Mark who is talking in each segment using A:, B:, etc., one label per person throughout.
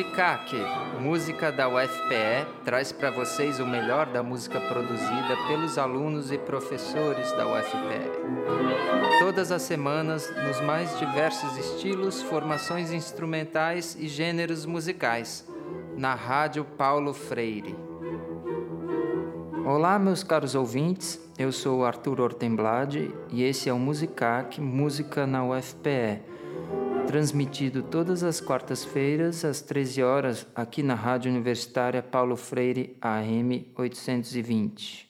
A: Musicaque, música da UFPE, traz para vocês o melhor da música produzida pelos alunos e professores da UFPE. Todas as semanas, nos mais diversos estilos, formações instrumentais e gêneros musicais, na Rádio Paulo Freire. Olá, meus caros ouvintes, eu sou Arthur Ortemblade e esse é o Musicac, música na UFPE transmitido todas as quartas-feiras às 13 horas aqui na Rádio Universitária Paulo Freire AM 820.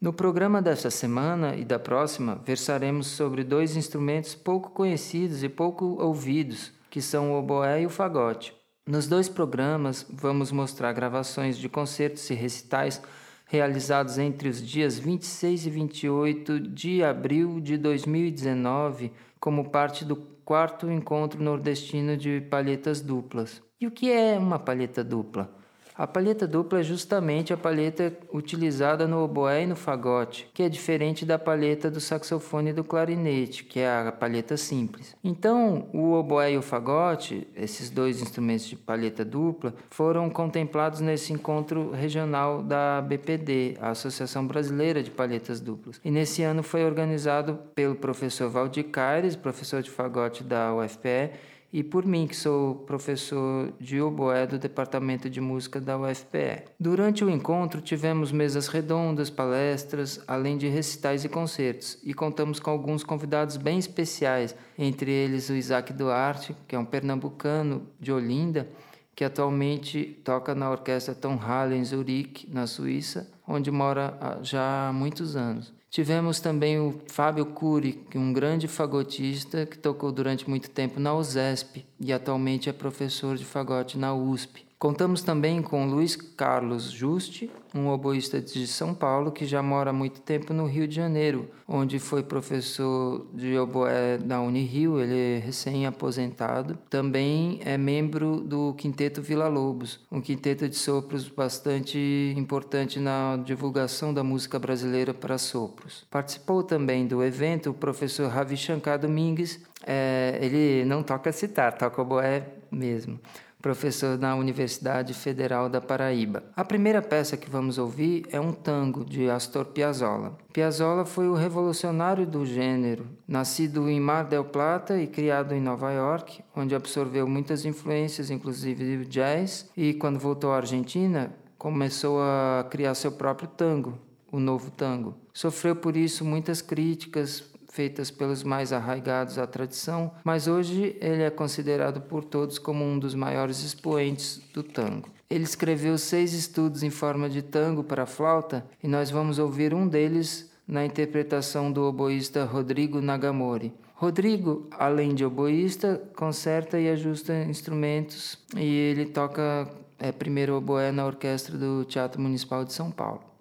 A: No programa desta semana e da próxima, versaremos sobre dois instrumentos pouco conhecidos e pouco ouvidos, que são o oboé e o fagote. Nos dois programas, vamos mostrar gravações de concertos e recitais realizados entre os dias 26 e 28 de abril de 2019, como parte do quarto encontro nordestino de palhetas duplas. E o que é uma palheta dupla? A palheta dupla é justamente a palheta utilizada no oboé e no fagote, que é diferente da palheta do saxofone e do clarinete, que é a palheta simples. Então, o oboé e o fagote, esses dois instrumentos de palheta dupla, foram contemplados nesse encontro regional da BPD, a Associação Brasileira de Palhetas Duplas. E nesse ano foi organizado pelo professor Valdir Caires, professor de fagote da UFPE, e por mim, que sou professor de oboé do Departamento de Música da UFPE. Durante o encontro, tivemos mesas redondas, palestras, além de recitais e concertos, e contamos com alguns convidados bem especiais, entre eles o Isaac Duarte, que é um pernambucano de Olinda, que atualmente toca na orquestra Tom Hall em Zurique, na Suíça, onde mora já há muitos anos. Tivemos também o Fábio Cury, é um grande fagotista que tocou durante muito tempo na USESP e atualmente é professor de fagote na USP. Contamos também com Luiz Carlos Juste, um oboísta de São Paulo que já mora há muito tempo no Rio de Janeiro, onde foi professor de oboé da Unirio, ele é recém-aposentado. Também é membro do Quinteto Vila Lobos, um quinteto de sopros bastante importante na divulgação da música brasileira para sopros. Participou também do evento o professor Ravi Shankar Domingues, é, ele não toca citar, toca oboé mesmo professor na Universidade Federal da Paraíba. A primeira peça que vamos ouvir é um tango de Astor Piazzolla. Piazzolla foi o revolucionário do gênero, nascido em Mar del Plata e criado em Nova York, onde absorveu muitas influências, inclusive do jazz, e quando voltou à Argentina, começou a criar seu próprio tango, o novo tango. Sofreu por isso muitas críticas feitas pelos mais arraigados à tradição, mas hoje ele é considerado por todos como um dos maiores expoentes do tango. Ele escreveu seis estudos em forma de tango para flauta e nós vamos ouvir um deles na interpretação do oboísta Rodrigo Nagamori. Rodrigo, além de oboísta, conserta e ajusta instrumentos e ele toca é, primeiro oboé na orquestra do Teatro Municipal de São Paulo.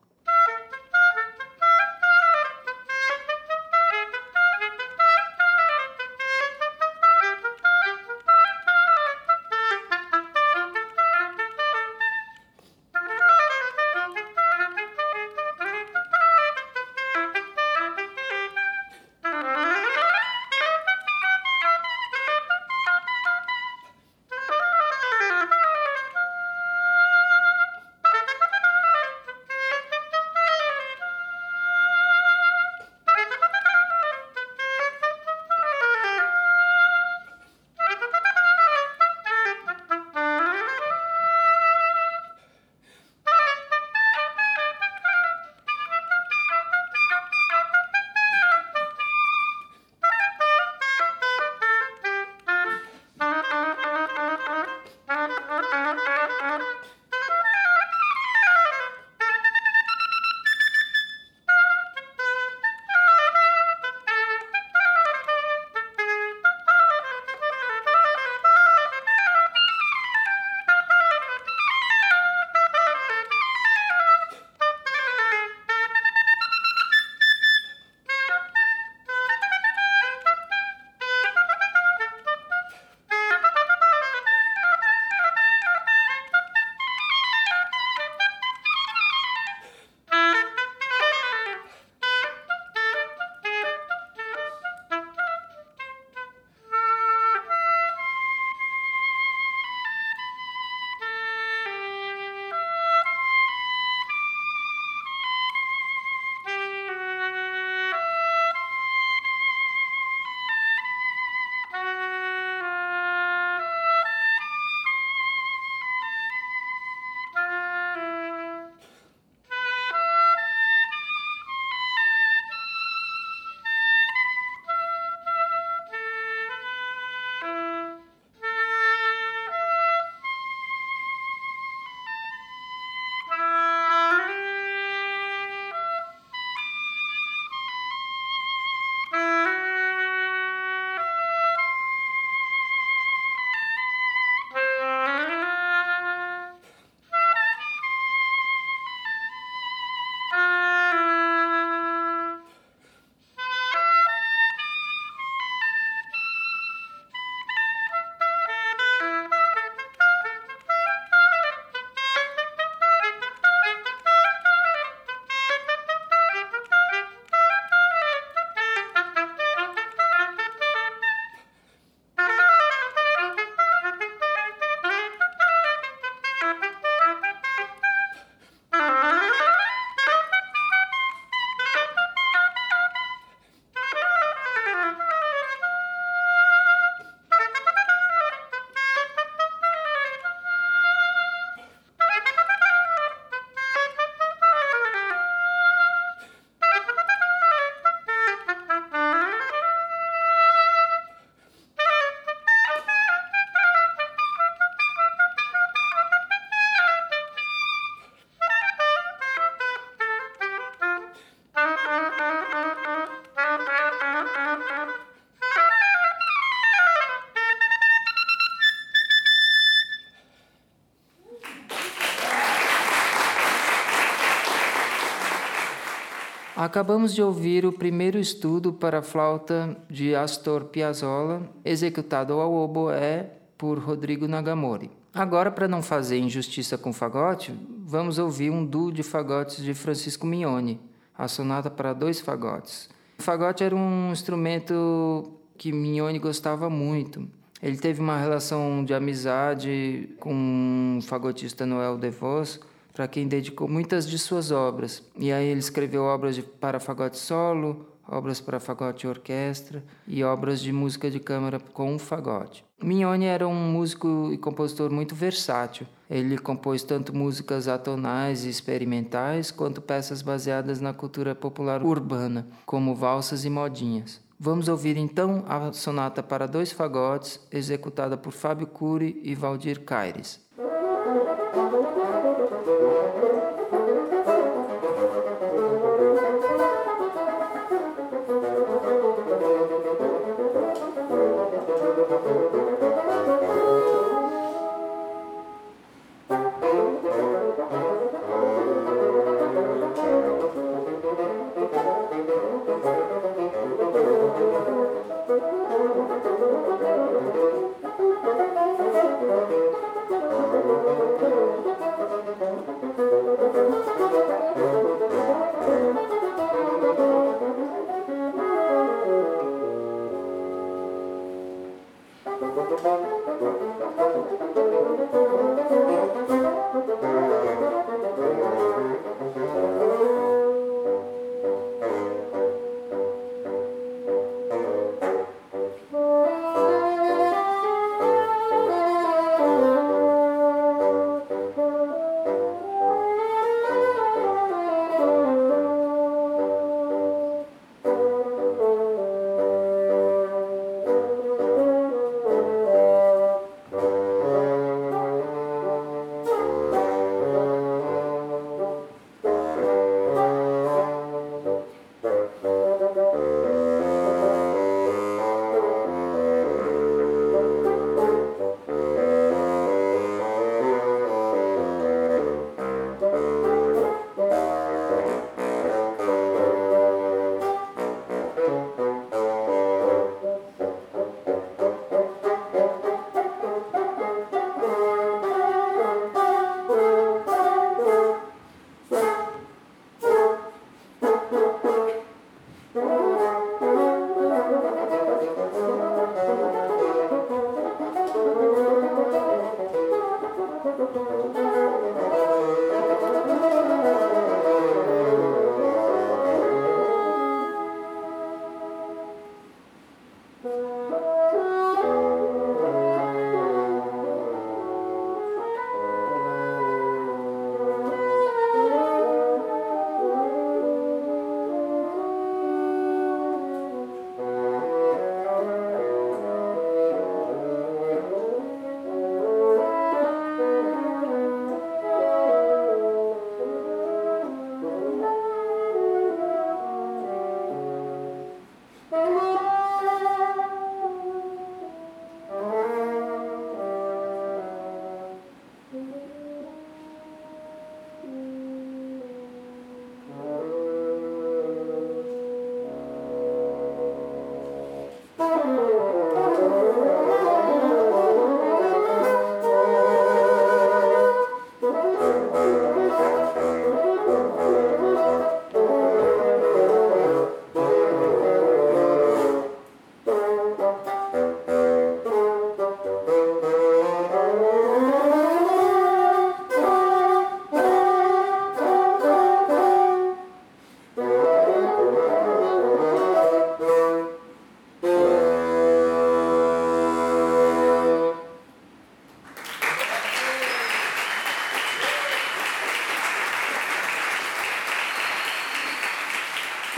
A: Acabamos de ouvir o primeiro estudo para flauta de Astor Piazzolla, executado ao oboé por Rodrigo Nagamori. Agora, para não fazer injustiça com o fagote, vamos ouvir um duo de fagotes de Francisco Mignoni, a sonata para dois fagotes. O fagote era um instrumento que Mignoni gostava muito. Ele teve uma relação de amizade com o fagotista Noel DeVos, para quem dedicou muitas de suas obras. E aí ele escreveu obras de, para fagote solo, obras para fagote e orquestra e obras de música de câmara com fagote. Mignoni era um músico e compositor muito versátil. Ele compôs tanto músicas atonais e experimentais quanto peças baseadas na cultura popular urbana, como valsas e modinhas. Vamos ouvir então a sonata para dois fagotes, executada por Fábio Cury e Valdir Caires.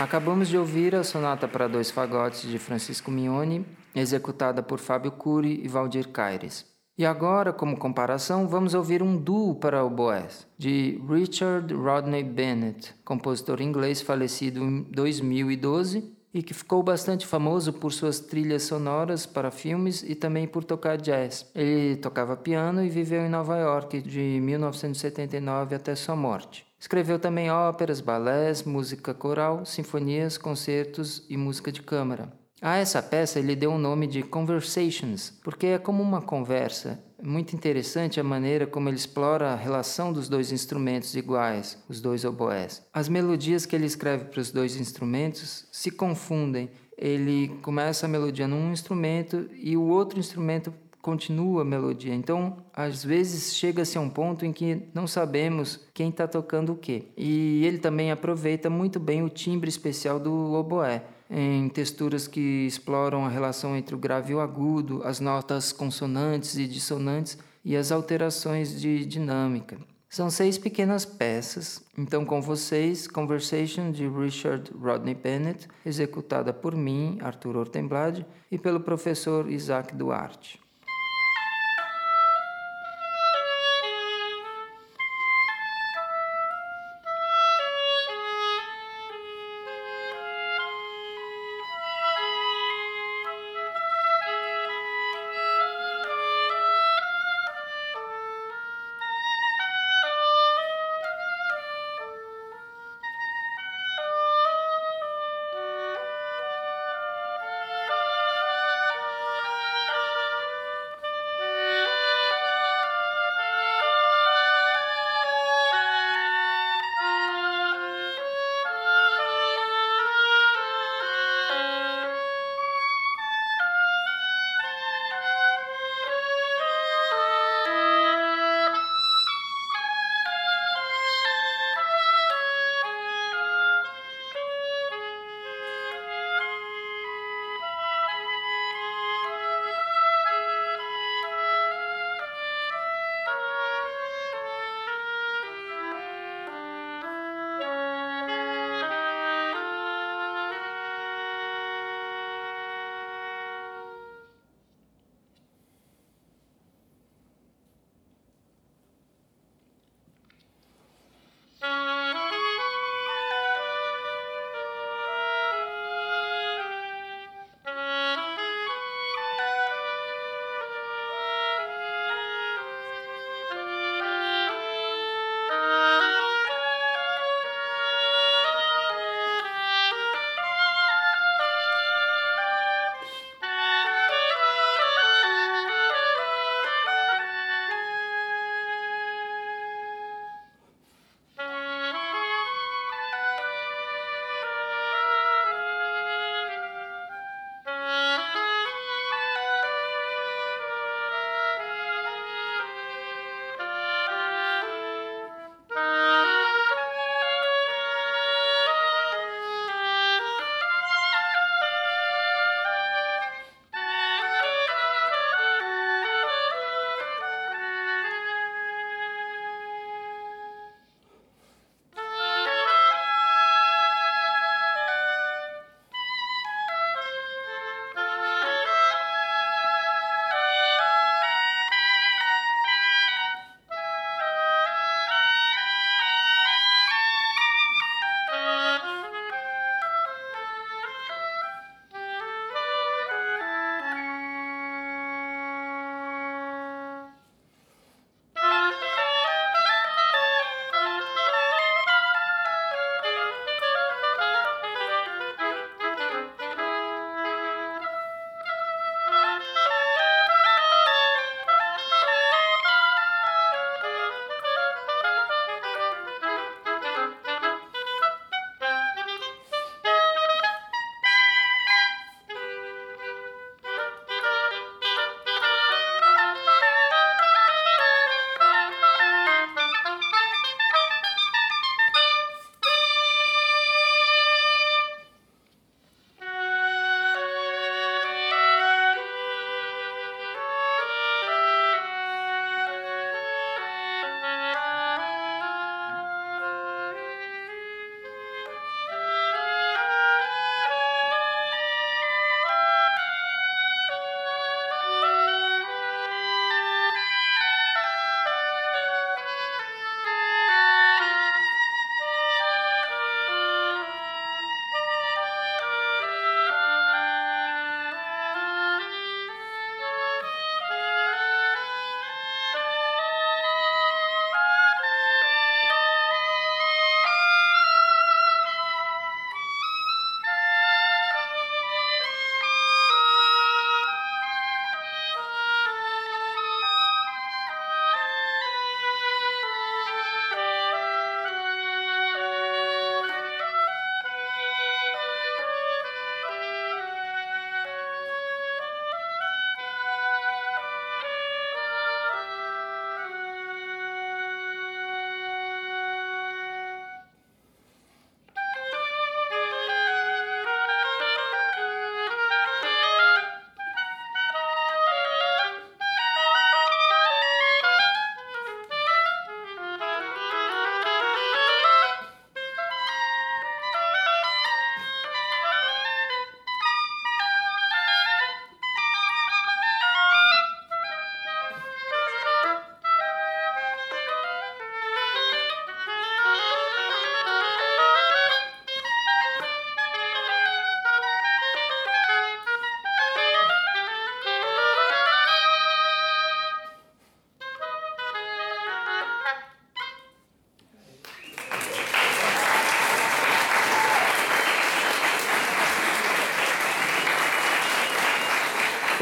A: Acabamos de ouvir a sonata para dois fagotes de Francisco Mignoni, executada por Fábio Cury e Valdir Caires. E agora, como comparação, vamos ouvir um duo para o Boés, de Richard Rodney Bennett, compositor inglês falecido em 2012 e que ficou bastante famoso por suas trilhas sonoras para filmes e também por tocar jazz. Ele tocava piano e viveu em Nova York de 1979 até sua morte. Escreveu também óperas, balés, música coral, sinfonias, concertos e música de câmara. A essa peça ele deu o nome de Conversations, porque é como uma conversa. É muito interessante a maneira como ele explora a relação dos dois instrumentos iguais, os dois oboés. As melodias que ele escreve para os dois instrumentos se confundem. Ele começa a melodia num instrumento e o outro instrumento continua a melodia. Então, às vezes chega-se a um ponto em que não sabemos quem está tocando o quê. E ele também aproveita muito bem o timbre especial do oboé em texturas que exploram a relação entre o grave e o agudo, as notas consonantes e dissonantes e as alterações de dinâmica. São seis pequenas peças, então com vocês, Conversation de Richard Rodney Bennett, executada por mim, Arthur Ortenblad, e pelo professor Isaac Duarte.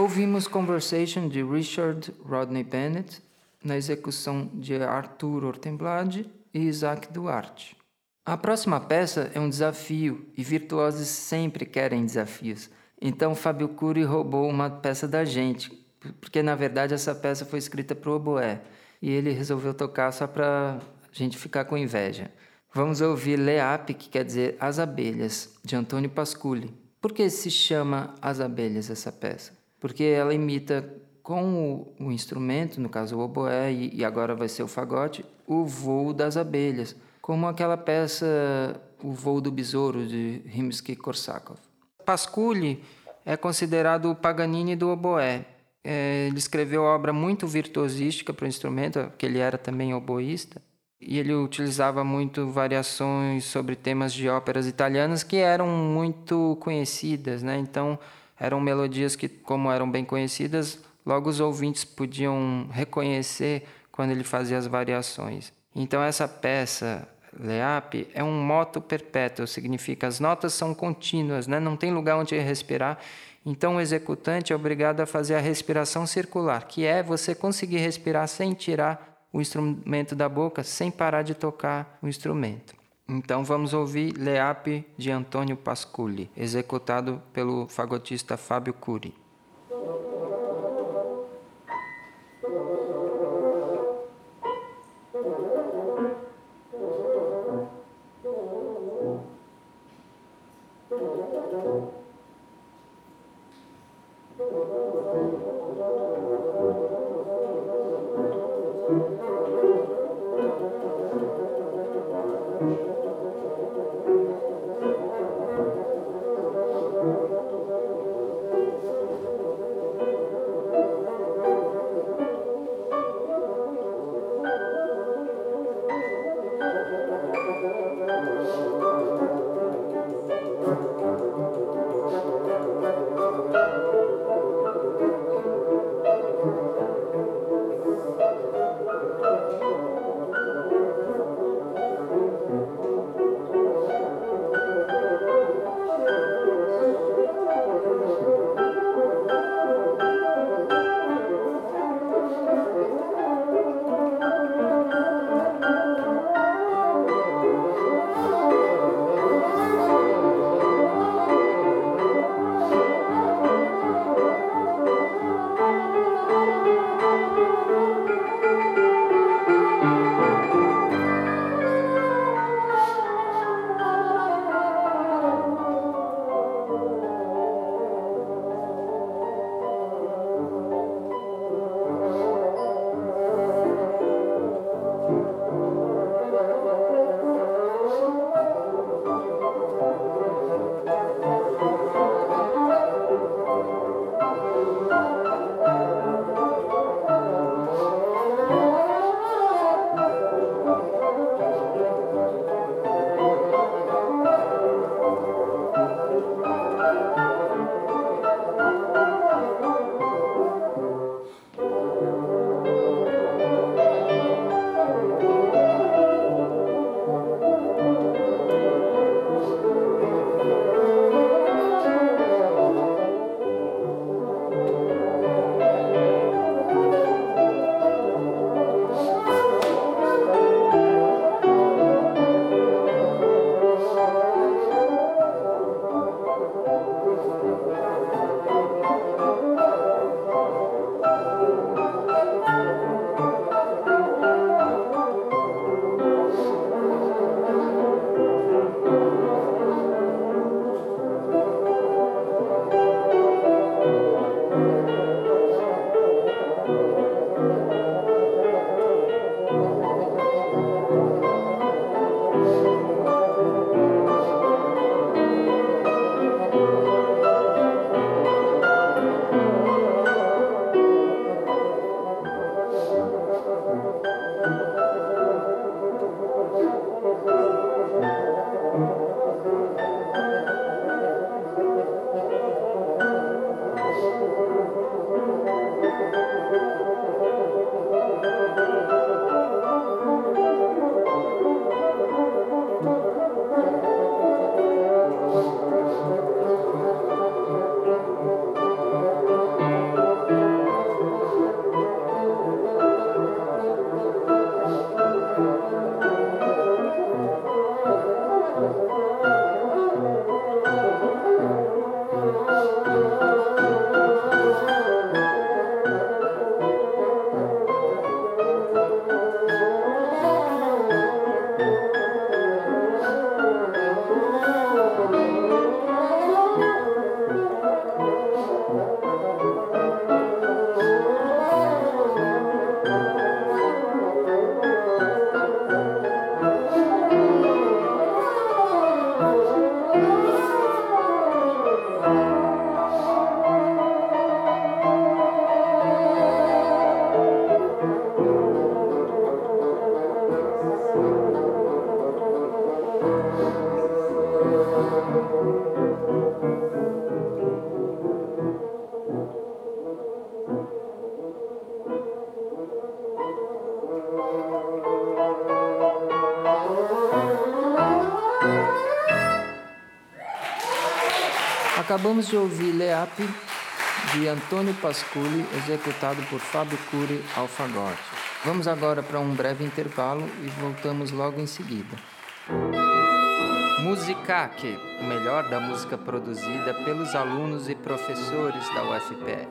A: Ouvimos Conversation de Richard Rodney Bennett na execução de Arthur Ortemblad e Isaac Duarte. A próxima peça é um desafio e virtuosos sempre querem desafios. Então Fábio Cury roubou uma peça da gente, porque na verdade essa peça foi escrita para o oboé e ele resolveu tocar só para a gente ficar com inveja. Vamos ouvir Leap, que quer dizer As Abelhas, de Antônio Pasculi. Por que se chama As Abelhas essa peça? Porque ela imita com o, o instrumento, no caso o oboé e, e agora vai ser o fagote, o voo das abelhas como aquela peça O Voo do Besouro, de Rimsky-Korsakov. Pasculi é considerado o Paganini do oboé. É, ele escreveu obra muito virtuosística para o instrumento, porque ele era também oboísta, e ele utilizava muito variações sobre temas de óperas italianas que eram muito conhecidas, né? Então, eram melodias que, como eram bem conhecidas, logo os ouvintes podiam reconhecer quando ele fazia as variações. Então, essa peça, Leap é um moto perpétuo, significa as notas são contínuas, né? não tem lugar onde respirar. Então o executante é obrigado a fazer a respiração circular, que é você conseguir respirar sem tirar o instrumento da boca, sem parar de tocar o instrumento. Então vamos ouvir Leap de Antônio Pasculi, executado pelo fagotista Fábio Cury. Acabamos de ouvir Leap de Antônio Pasculi, executado por Fábio Cury Alfagote. Vamos agora para um breve intervalo e voltamos logo em seguida. Musicaque, o melhor da música produzida pelos alunos e professores da UFPE.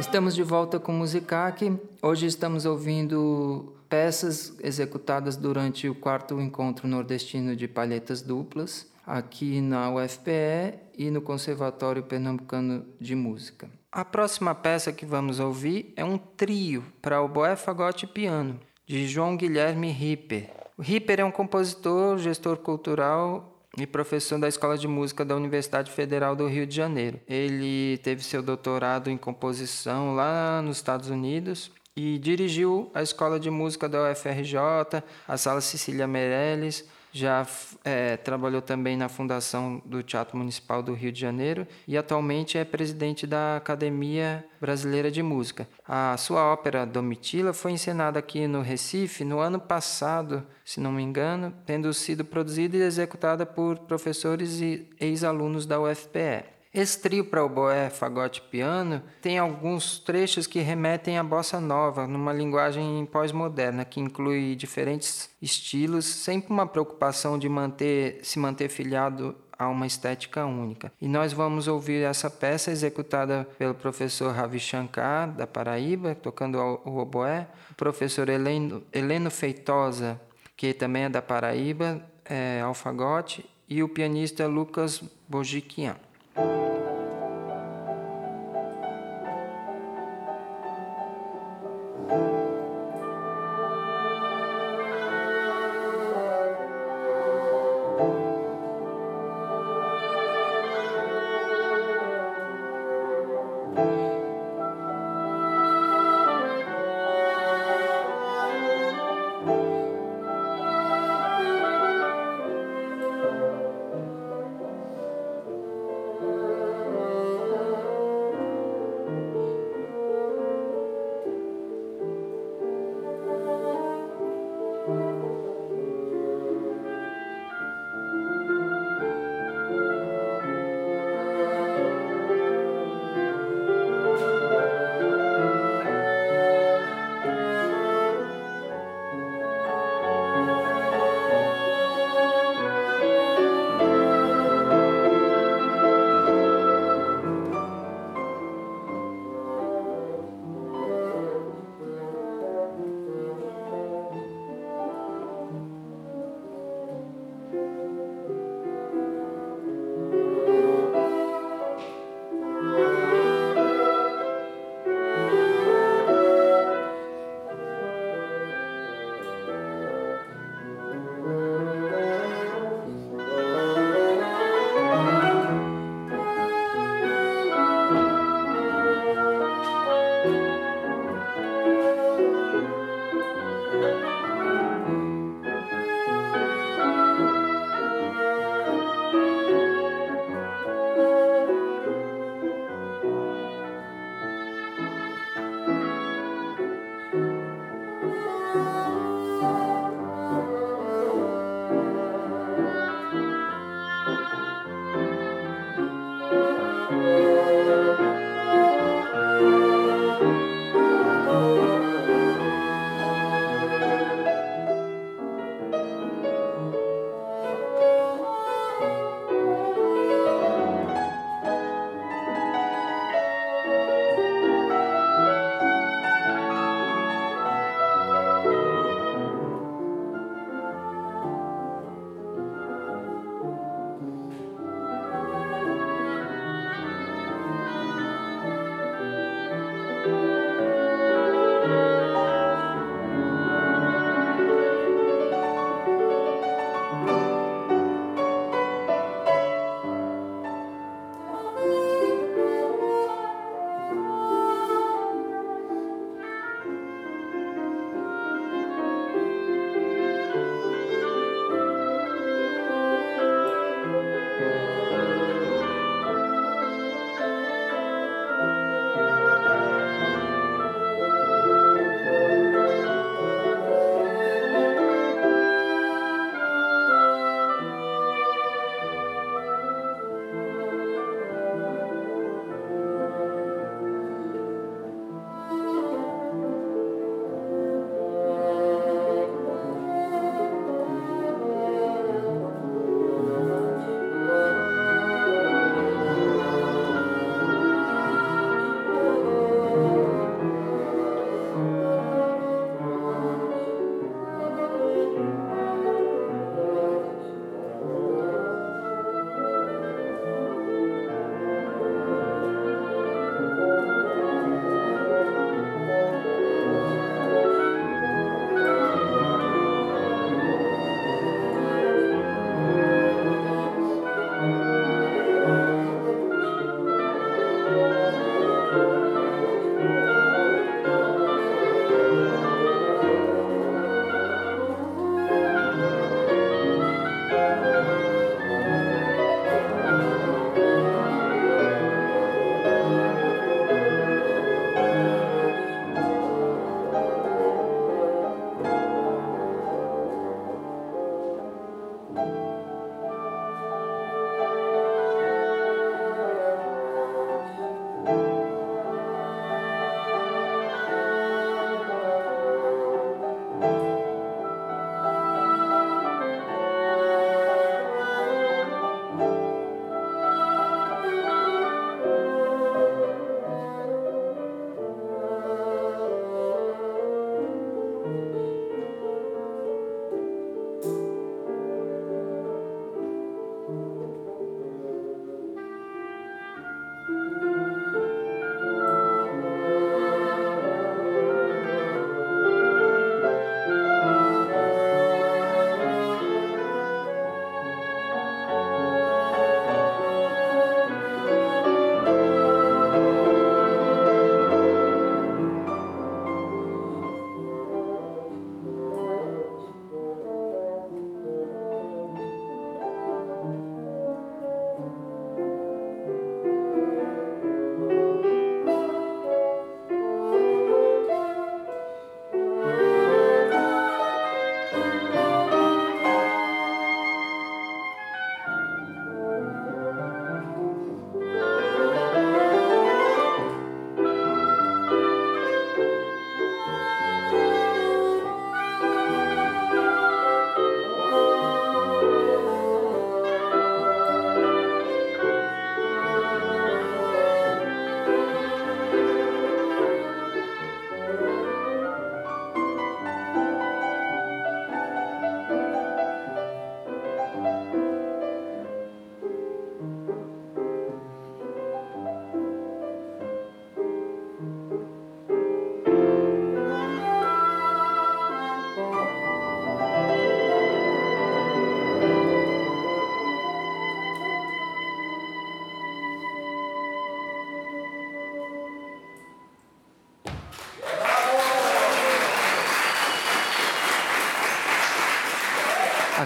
A: Estamos de volta com Musicaque. Hoje estamos ouvindo peças executadas durante o quarto encontro nordestino de palhetas duplas, aqui na UFPE e no Conservatório Pernambucano de Música. A próxima peça que vamos ouvir é um trio para oboé, fagote e piano, de João Guilherme Ripper. O Ripper é um compositor, gestor cultural e professor da Escola de Música da Universidade Federal do Rio de Janeiro. Ele teve seu doutorado em composição lá nos Estados Unidos e dirigiu a Escola de Música da UFRJ, a Sala Cecília Meirelles, já é, trabalhou também na fundação do Teatro Municipal do Rio de Janeiro e atualmente é presidente da Academia Brasileira de Música. A sua ópera Domitila foi encenada aqui no Recife no ano passado, se não me engano, tendo sido produzida e executada por professores e ex-alunos da UFPE. Esse trio para oboé, fagote e piano tem alguns trechos que remetem à bossa nova, numa linguagem pós-moderna, que inclui diferentes estilos, sempre uma preocupação de manter, se manter filiado a uma estética única. E nós vamos ouvir essa peça executada pelo professor Ravi Shankar, da Paraíba, tocando o oboé, o professor Heleno, Heleno Feitosa, que também é da Paraíba, é, alfagote, e o pianista Lucas Bojiquian. Thank you.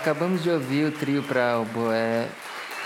A: Acabamos de ouvir o trio para oboé,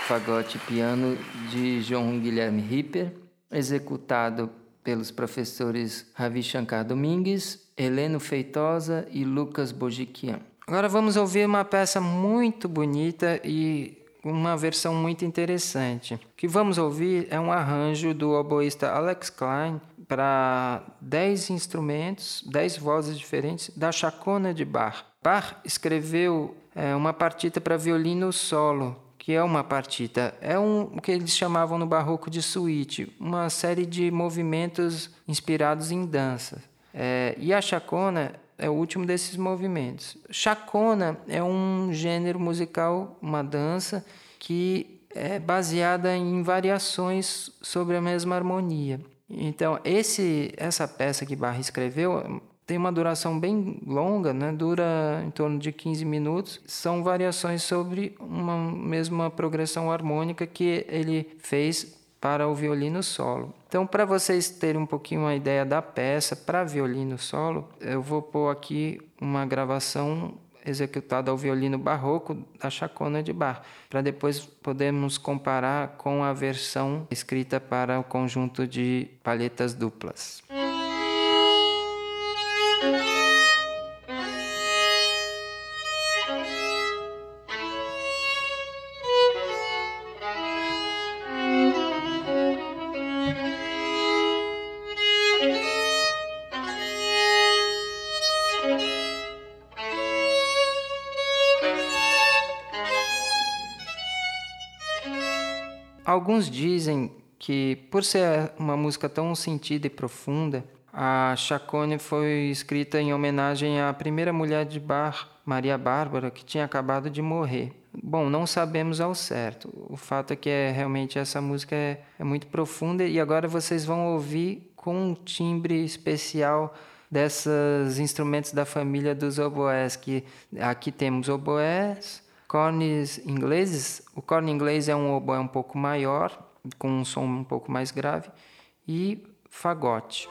A: fagote e piano de João Guilherme Ripper, executado pelos professores Ravi Shankar Domingues, Heleno Feitosa e Lucas Bojiquian. Agora vamos ouvir uma peça muito bonita e uma versão muito interessante. O que vamos ouvir é um arranjo do oboísta Alex Klein para dez instrumentos, dez vozes diferentes da Chacona de Bach. Bach escreveu é, uma partita para violino solo, que é uma partita. É um, o que eles chamavam no barroco de suíte, uma série de movimentos inspirados em dança. É, e a chacona é o último desses movimentos. Chacona é um gênero musical, uma dança que é baseada em variações sobre a mesma harmonia. Então, esse, essa peça que Barra escreveu tem uma duração bem longa, né? dura em torno de 15 minutos. São variações sobre uma mesma progressão harmônica que ele fez para o violino solo. Então, para vocês terem um pouquinho a ideia da peça para violino solo, eu vou pôr aqui uma gravação executada ao violino barroco da Chacona de Bar, para depois podermos comparar com a versão escrita para o conjunto de palhetas duplas. Alguns dizem que, por ser uma música tão sentida e profunda, a Chacone foi escrita em homenagem à primeira mulher de Bar, Maria Bárbara, que tinha acabado de morrer. Bom, não sabemos ao certo. O fato é que é, realmente essa música é, é muito profunda e agora vocês vão ouvir com um timbre especial desses instrumentos da família dos oboés, que aqui temos oboés, cornes ingleses. O corne inglês é um oboé um pouco maior, com um som um pouco mais grave, e fagote.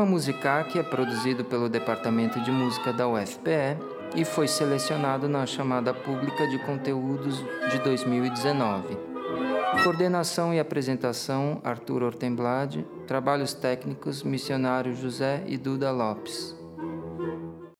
A: Programa Musicac é produzido pelo Departamento de Música da UFPE e foi selecionado na chamada pública de conteúdos de 2019. Coordenação e apresentação: Arthur Ortemblad. Trabalhos técnicos: Missionário José e Duda Lopes.